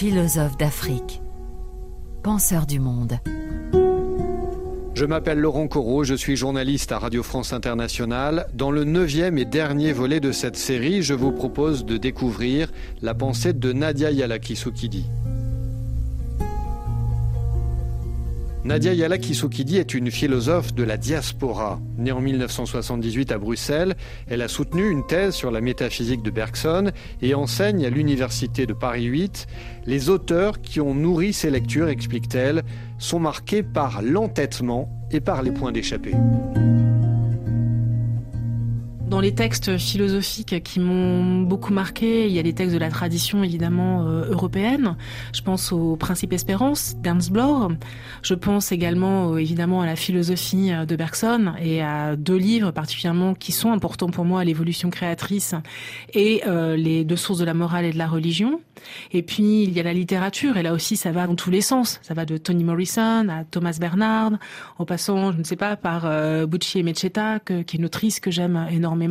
philosophe d'Afrique, penseur du monde. Je m'appelle Laurent Corot, je suis journaliste à Radio France Internationale. Dans le neuvième et dernier volet de cette série, je vous propose de découvrir la pensée de Nadia Yalakisukidi. Nadia Yalakisukidi est une philosophe de la diaspora. Née en 1978 à Bruxelles, elle a soutenu une thèse sur la métaphysique de Bergson et enseigne à l'Université de Paris 8. Les auteurs qui ont nourri ses lectures, explique-t-elle, sont marqués par l'entêtement et par les points d'échappée les textes philosophiques qui m'ont beaucoup marqué, il y a des textes de la tradition évidemment euh, européenne. Je pense au Principe Espérance d'Ernst. Je pense également euh, évidemment à la philosophie euh, de Bergson et à deux livres particulièrement qui sont importants pour moi, l'évolution créatrice et les deux sources de la morale et de la religion. Et puis il y a la littérature et là aussi ça va dans tous les sens. Ça va de Toni Morrison à Thomas Bernard, en passant, je ne sais pas, par Bucci et Mecheta, qui est une autrice que j'aime énormément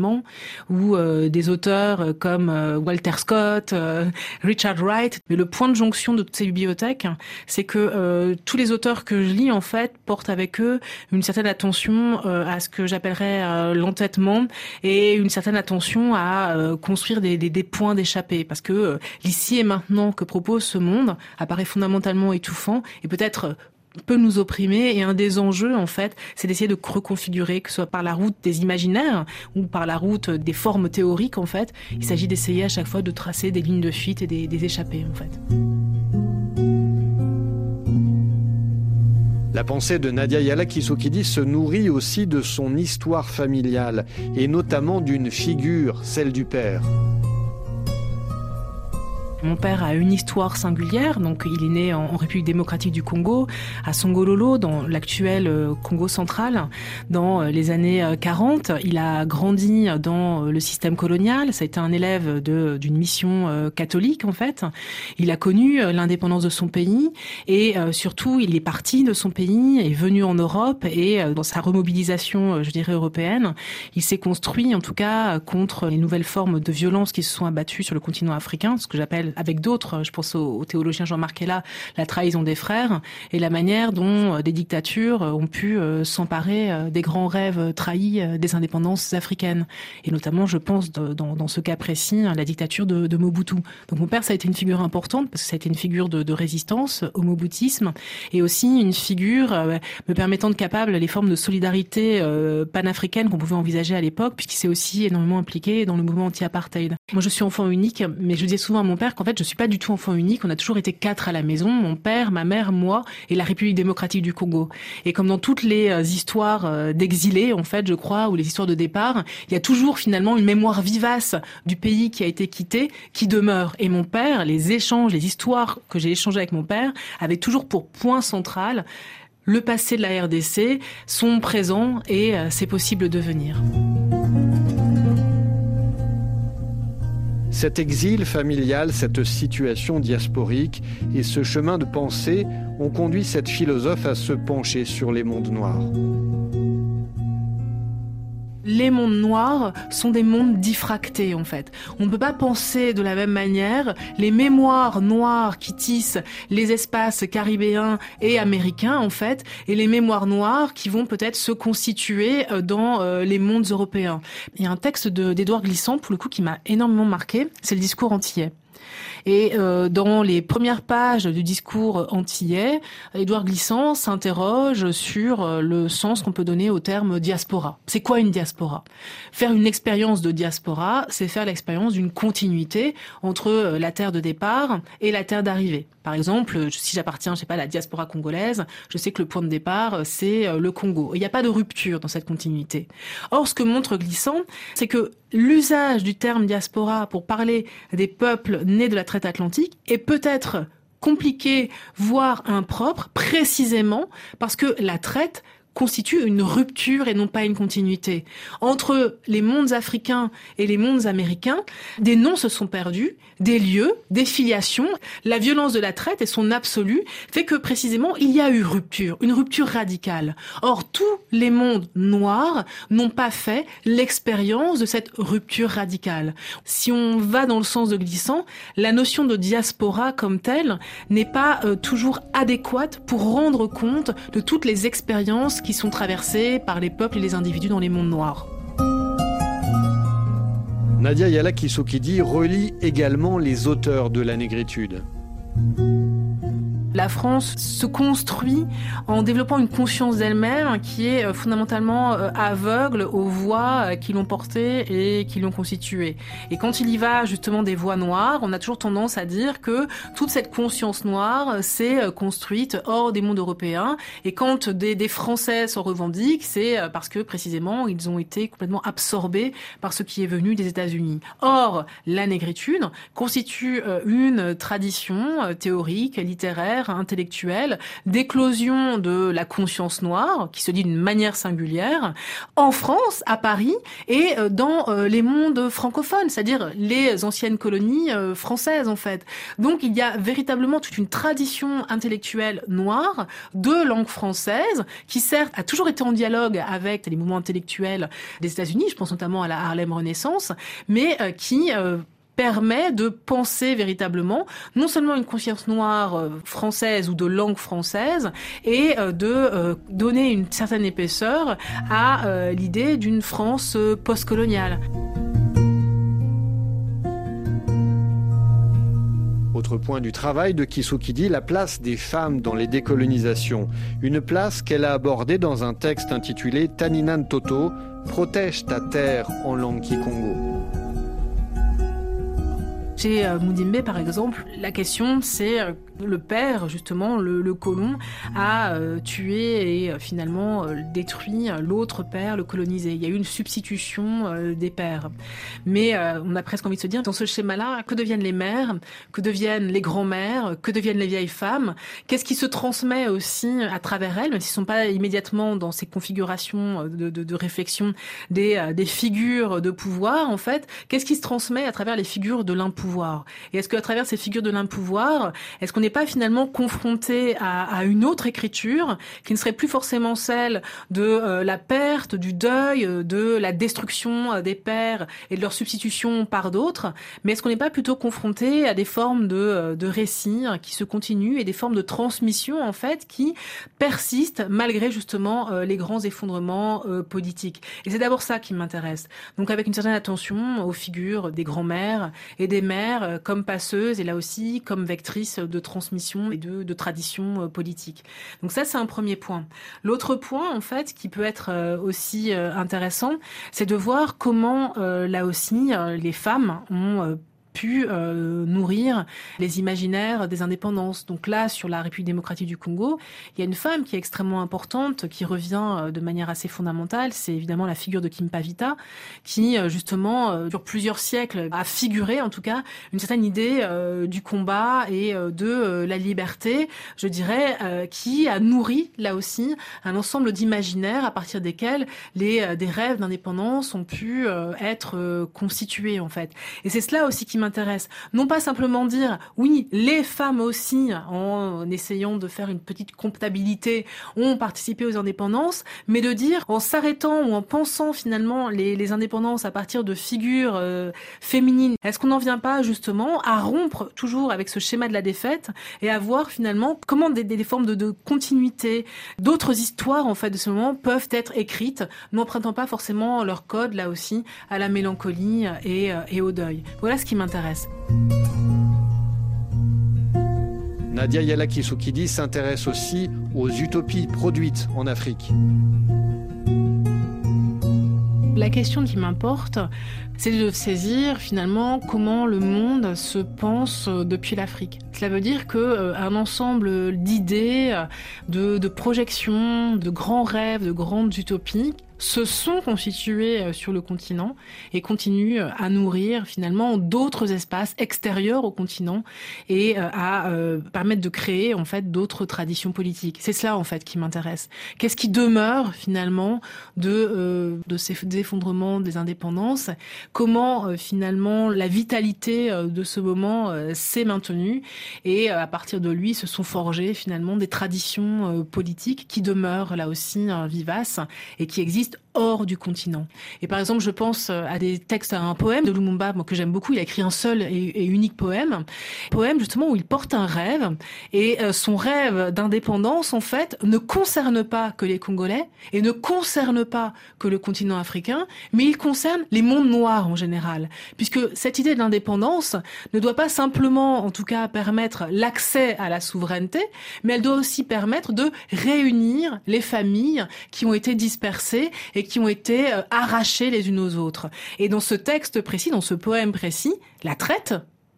ou euh, des auteurs euh, comme euh, Walter Scott, Richard Wright. Mais le point de jonction de toutes ces bibliothèques, c'est que tous les auteurs que je lis, en fait, portent avec eux une certaine attention à ce que j'appellerais l'entêtement et une certaine attention à construire des, des, des points d'échappée. Parce que l'ici et maintenant que propose ce monde apparaît fondamentalement étouffant et peut-être peut nous opprimer et un des enjeux en fait c'est d'essayer de reconfigurer que ce soit par la route des imaginaires ou par la route des formes théoriques en fait il s'agit d'essayer à chaque fois de tracer des lignes de fuite et des, échappées en fait La pensée de Nadia Yala Kisokidi se nourrit aussi de son histoire familiale et notamment d'une figure, celle du père. Mon père a une histoire singulière, donc il est né en, République démocratique du Congo, à Songololo, dans l'actuel euh, Congo central, dans euh, les années 40. Euh, il a grandi dans le système colonial, ça a été un élève d'une mission catholique en fait. Il a connu l'indépendance de son pays et surtout il est parti de son pays, est venu en Europe et dans sa remobilisation, je dirais, européenne, il s'est construit en tout cas contre les nouvelles formes de violence qui se sont abattues sur le continent africain, ce que j'appelle avec d'autres, je pense au, théologien Jean-Marc Ella, la trahison des frères et la manière dont euh, des dictatures ont pu euh, s'emparer euh, des grands rêves trahis des indépendances africaines. Et notamment, je pense, dans, ce cas précis, hein, la dictature de, Mobutu. Donc mon père, ça a été une figure importante parce que ça a été une figure de, résistance au Mobutisme et aussi une figure me permettant de capable les formes de solidarité panafricaine qu'on pouvait envisager à l'époque puisqu'il s'est aussi énormément impliqué dans le mouvement anti-apartheid. Moi, je suis enfant unique, mais je disais souvent à mon père en fait, je suis pas du tout enfant unique. On a toujours été quatre à la maison, mon père, ma mère, moi et la République démocratique du Congo. Et comme dans toutes les euh, histoires euh, d'exilés, en fait, je crois, ou les histoires de départ, il y a toujours finalement une mémoire vivace du pays qui a été quitté qui demeure. Et mon père, les échanges, les histoires que j'ai échangées avec mon père avaient toujours pour point central le passé de la RDC, son présent et euh, c'est possible Cet exil familial, cette situation diasporique et ce chemin de pensée ont conduit cette philosophe à se pencher sur les mondes noirs les mondes noirs sont des mondes diffractés en fait. On ne peut pas penser de la même manière les mémoires noires qui tissent les espaces caribéens et américains en fait, et les mémoires noires qui vont peut-être se constituer euh, dans euh, les mondes européens. Il y a un texte d'Edouard Glissant pour le coup qui m'a énormément marqué, c'est le discours antillais. Et euh, dans les premières pages du discours antillais, Édouard Glissant s'interroge sur euh, le sens qu'on peut donner au terme diaspora. C'est quoi une diaspora? Faire une expérience de diaspora, c'est faire l'expérience d'une continuité entre euh, la terre de départ et la terre d'arrivée. Par exemple, si j'appartiens, je sais pas, à la diaspora congolaise, je sais que le point de départ, c'est le Congo. Il n'y a pas de rupture dans cette continuité. Or, ce que montre Glissant, c'est que l'usage du terme diaspora pour parler des peuples nés de la traite atlantique est peut-être compliqué, voire impropre, précisément parce que la traite constitue une rupture et non pas une continuité. Entre les mondes africains et les mondes américains, des noms se sont perdus, des lieux, des filiations. La violence de la traite et son absolu fait que précisément il y a eu rupture, une rupture radicale. Or, tous les mondes noirs n'ont pas fait l'expérience de cette rupture radicale. Si on va dans le sens de glissant, la notion de diaspora comme telle n'est pas euh, toujours adéquate pour rendre compte de toutes les expériences sont traversées par les peuples et les individus dans les mondes noirs. Nadia Yala Kisokidi relie également les auteurs de la négritude. La France se construit en développant une conscience d'elle-même qui est euh, fondamentalement euh, aveugle aux voix euh, qui l'ont portée et qui l'ont constituée. Et quand il y va justement des voix noires, on a toujours tendance à dire que toute cette conscience noire s'est construite hors des mondes européens. Et quand des, Français s'en revendiquent, c'est parce que précisément ils ont été complètement absorbés par ce qui est venu des États-Unis. Or, la négritude constitue une tradition théorique, littéraire, intellectuelle, d'éclosion de la conscience noire, qui se dit d'une manière singulière, en France, à Paris, et euh, dans euh, les mondes francophones, c'est-à-dire les anciennes colonies euh, françaises, en fait. Donc il y a véritablement toute une tradition intellectuelle noire de langue française, qui certes a toujours été en dialogue avec les mouvements intellectuels des États-Unis, je pense notamment à la Harlem Renaissance, mais qui permet de penser véritablement non seulement une conscience noire euh, française ou de langue française et euh, de euh, donner une certaine épaisseur à l'idée d'une France postcoloniale. Autre point du travail de Kisukidi, la place des femmes dans les décolonisations. Une place qu'elle a abordée dans un texte intitulé Taninan Toto, Protège ta terre en langue kikongo. Chez euh, Moudimbe, par exemple, la question, c'est euh, le père, justement, le, colon, a euh, tué et euh, finalement euh, détruit l'autre père, le colonisé. Il y a eu une substitution des pères. Mais on a presque envie de se dire, dans ce schéma-là, que deviennent les mères Que deviennent les grands-mères Que deviennent les vieilles femmes? Qu'est-ce qui se transmet aussi à travers elles, même s'ils ne sont pas immédiatement dans ces configurations de, de, de réflexion des, des figures de pouvoir, en fait Qu'est-ce qui se transmet à travers les figures de l'impouvoir Et est-ce qu'à travers ces figures de l'impouvoir, est-ce qu'on est pas finalement confronté à, une autre écriture qui ne serait plus forcément celle de euh, la perte, du deuil, euh, de la destruction euh, des pères et de leur substitution par d'autres, mais est-ce qu'on n'est pas plutôt confronté à des formes de, de récits qui se continuent et des formes de transmission en fait qui persistent malgré justement les grands effondrements politiques. Et c'est d'abord ça qui m'intéresse. Donc avec une certaine attention aux figures des grands-mères et des mères comme passeuses et là aussi comme vectrices de transmission transmission et de, de tradition euh, politique. Donc ça, c'est un premier point. L'autre point, en fait, qui peut être euh, aussi euh, intéressant, c'est de voir comment, là aussi, les femmes ont pu euh, nourrir les imaginaires des indépendances. Donc là, sur la République démocratique du Congo, il y a une femme qui est extrêmement importante, qui revient euh, de manière assez fondamentale. C'est évidemment la figure de Kim Pavita, qui euh, justement, sur plusieurs siècles, a figuré en tout cas une certaine idée du combat et de la liberté, je dirais, qui a nourri là aussi un ensemble d'imaginaires à partir desquels les, des rêves d'indépendance ont pu être constitués en fait. Et c'est cela aussi qui m'intéresse. Non pas simplement dire, oui, les femmes aussi, en essayant de faire une petite comptabilité, ont participé aux indépendances, mais de dire, en s'arrêtant ou en pensant finalement les, indépendances à partir de figures euh, féminines, est-ce qu'on n'en vient pas justement à rompre toujours avec ce schéma de la défaite et à voir finalement comment des, des formes de, continuité, d'autres histoires en fait de ce moment peuvent être écrites, n'empruntant pas forcément leur code là aussi à la mélancolie et, euh, et au deuil. Voilà ce qui m'intéresse Nadia Yalakisukidi s'intéresse aussi aux utopies produites en Afrique. La question qui m'importe, c'est de saisir finalement comment le monde se pense euh, depuis l'Afrique. Cela veut dire que euh, un ensemble d'idées, euh, de, projections, de grands rêves, de grandes utopies se sont constitués sur le continent et continuent à nourrir finalement d'autres espaces extérieurs au continent et à permettre de créer en fait d'autres traditions politiques. C'est cela en fait qui m'intéresse. Qu'est-ce qui demeure finalement de ces effondrements des indépendances Comment finalement la vitalité de ce moment s'est maintenue et à partir de lui se sont forgées finalement des traditions politiques qui demeurent là aussi vivaces et qui existent hors du continent. Et par exemple, je pense euh, à des textes, à un poème de Lumumba que j'aime beaucoup. Il a écrit un seul et, unique poème, poème justement où il porte un rêve et euh, son rêve d'indépendance en fait ne concerne pas que les Congolais et ne concerne pas que le continent africain, mais il concerne les mondes noirs en général, puisque cette idée d'indépendance ne doit pas simplement, en tout cas, permettre l'accès à la souveraineté, mais elle doit aussi permettre de réunir les familles qui ont été dispersées et qui ont été euh, arrachées les unes aux autres. Et dans ce texte précis, dans ce poème précis, la traite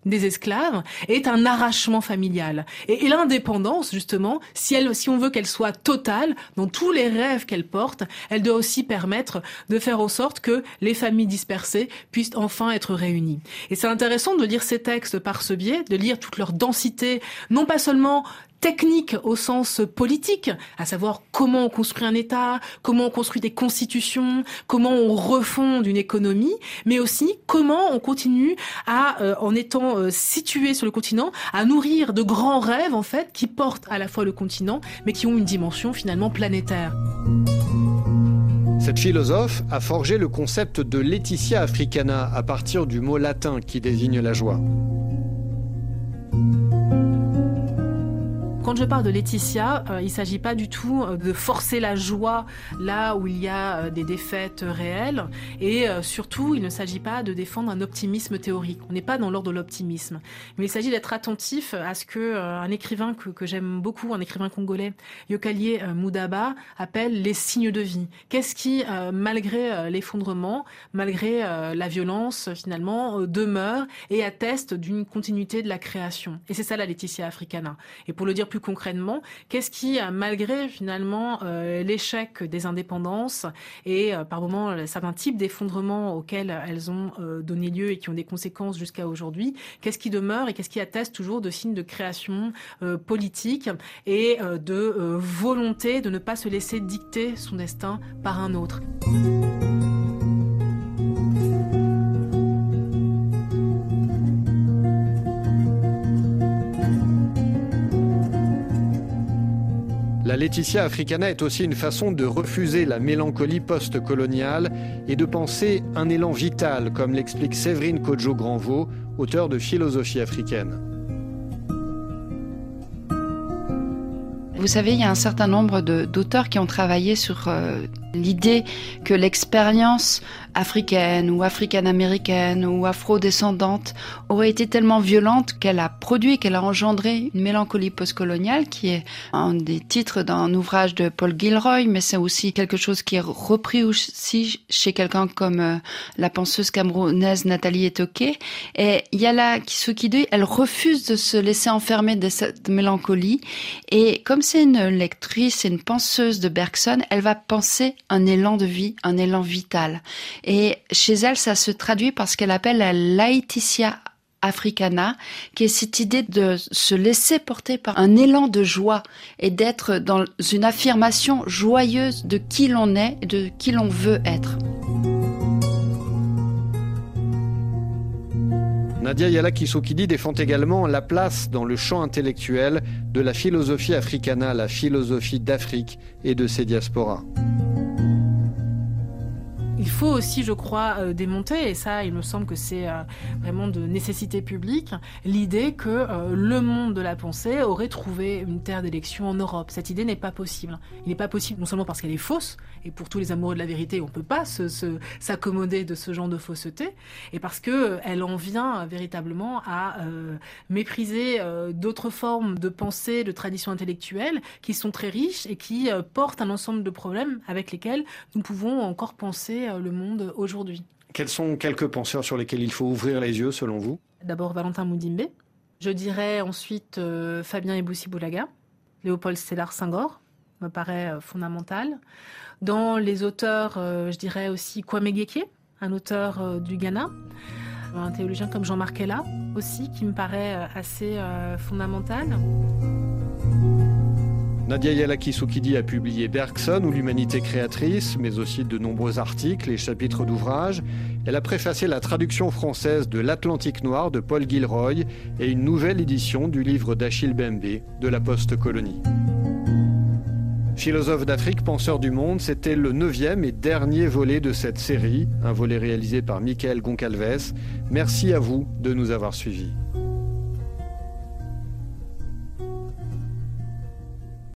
des esclaves est un arrachement familial. Et, l'indépendance, justement, si, elle, si on veut qu'elle soit totale, dans tous les rêves qu'elle porte, elle doit aussi permettre de faire en sorte que les familles dispersées puissent enfin être réunies. Et c'est intéressant de lire ces textes par ce biais, de lire toute leur densité, non pas seulement technique au sens politique, à savoir comment on construit un État, comment on construit des constitutions, comment on refonde une économie, mais aussi comment on continue à, euh, en étant euh, situé sur le continent, à nourrir de grands rêves en fait qui portent à la fois le continent, mais qui ont une dimension finalement planétaire. Cette philosophe a forgé le concept de Laetitia africana à partir du mot latin qui désigne la joie. Quand je parle de Laetitia, euh, il ne s'agit pas du tout euh, de forcer la joie là où il y a euh, des défaites réelles. Et surtout, il ne s'agit pas de défendre un optimisme théorique. On n'est pas dans l'ordre de l'optimisme. Mais il s'agit d'être attentif à ce que un écrivain que, j'aime beaucoup, un écrivain congolais, Yokalié Moudaba, appelle les signes de vie. Qu'est-ce qui, malgré l'effondrement, malgré la violence, finalement, demeure et atteste d'une continuité de la création? Et c'est ça la Laetitia africana. Et pour le dire plus concrètement, qu'est-ce qui, malgré finalement euh, l'échec des indépendances et euh, par moments certains types d'effondrements auxquels elles ont euh, donné lieu et qui ont des conséquences jusqu'à aujourd'hui, qu'est-ce qui demeure et qu'est-ce qui atteste toujours de signes de création politique et de volonté de ne pas se laisser dicter son destin par un autre? La Laetitia africana est aussi une façon de refuser la mélancolie post-coloniale et de penser un élan vital, comme l'explique Séverine Kodjo Granvaux, auteur de Philosophie africaine. Vous savez, il y a un certain nombre d'auteurs qui ont travaillé sur euh, l'idée que l'expérience africaine ou africaine-américaine ou afro-descendante aurait été tellement violente qu'elle a produit, qu'elle a engendré une mélancolie postcoloniale qui est un des titres d'un ouvrage de Paul Gilroy, mais c'est aussi quelque chose qui est repris aussi chez quelqu'un comme euh, la penseuse camerounaise Nathalie Etoke. Et Yala Kisukide, elle refuse de se laisser enfermer de cette mélancolie. Et comme c'est une lectrice et une penseuse de Bergson, elle va penser un élan de vie, un élan vital. Et chez elle, ça se traduit par ce qu'elle appelle la Laetitia africana, qui est cette idée de se laisser porter par un élan de joie et d'être dans une affirmation joyeuse de qui l'on est et de qui l'on veut être. Nadia Yala Kisokidi défend également la place dans le champ intellectuel de la philosophie africana, la philosophie d'Afrique et de ses diasporas. Il faut aussi, je crois, euh, démonter, et ça, il me semble que c'est euh, vraiment de nécessité publique, l'idée que euh, le monde de la pensée aurait trouvé une terre d'élection en Europe. Cette idée n'est pas possible. Il n'est pas possible non seulement parce qu'elle est fausse, et pour tous les amoureux de la vérité, on ne peut pas s'accommoder de ce genre de fausseté, et parce qu'elle en vient véritablement à mépriser d'autres formes de pensée, de traditions intellectuelles qui sont très riches et qui portent un ensemble de problèmes avec lesquels nous pouvons encore penser le monde aujourd'hui. Quels sont quelques penseurs sur lesquels il faut ouvrir les yeux selon vous? D'abord Valentin Moudimbe. Je dirais ensuite euh, Fabien Eboussi-Boulaga, Léopold Stellar Senghor, me paraît euh, fondamental. Dans les auteurs, euh, je dirais aussi Kwame Geke, un auteur du Ghana. Un théologien comme Jean-Marc Ella aussi, qui me paraît assez fondamental. Nadia Yalakisoukidi a publié Bergson ou l'humanité créatrice, mais aussi de nombreux articles et chapitres d'ouvrages. Elle a préfacé la traduction française de L'Atlantique noir de Paul Gilroy et une nouvelle édition du livre d'Achille Bembe de la post-colonie. Philosophe d'Afrique, penseur du monde, c'était le neuvième et dernier volet de cette série, un volet réalisé par Michael Goncalves. Merci à vous de nous avoir suivis.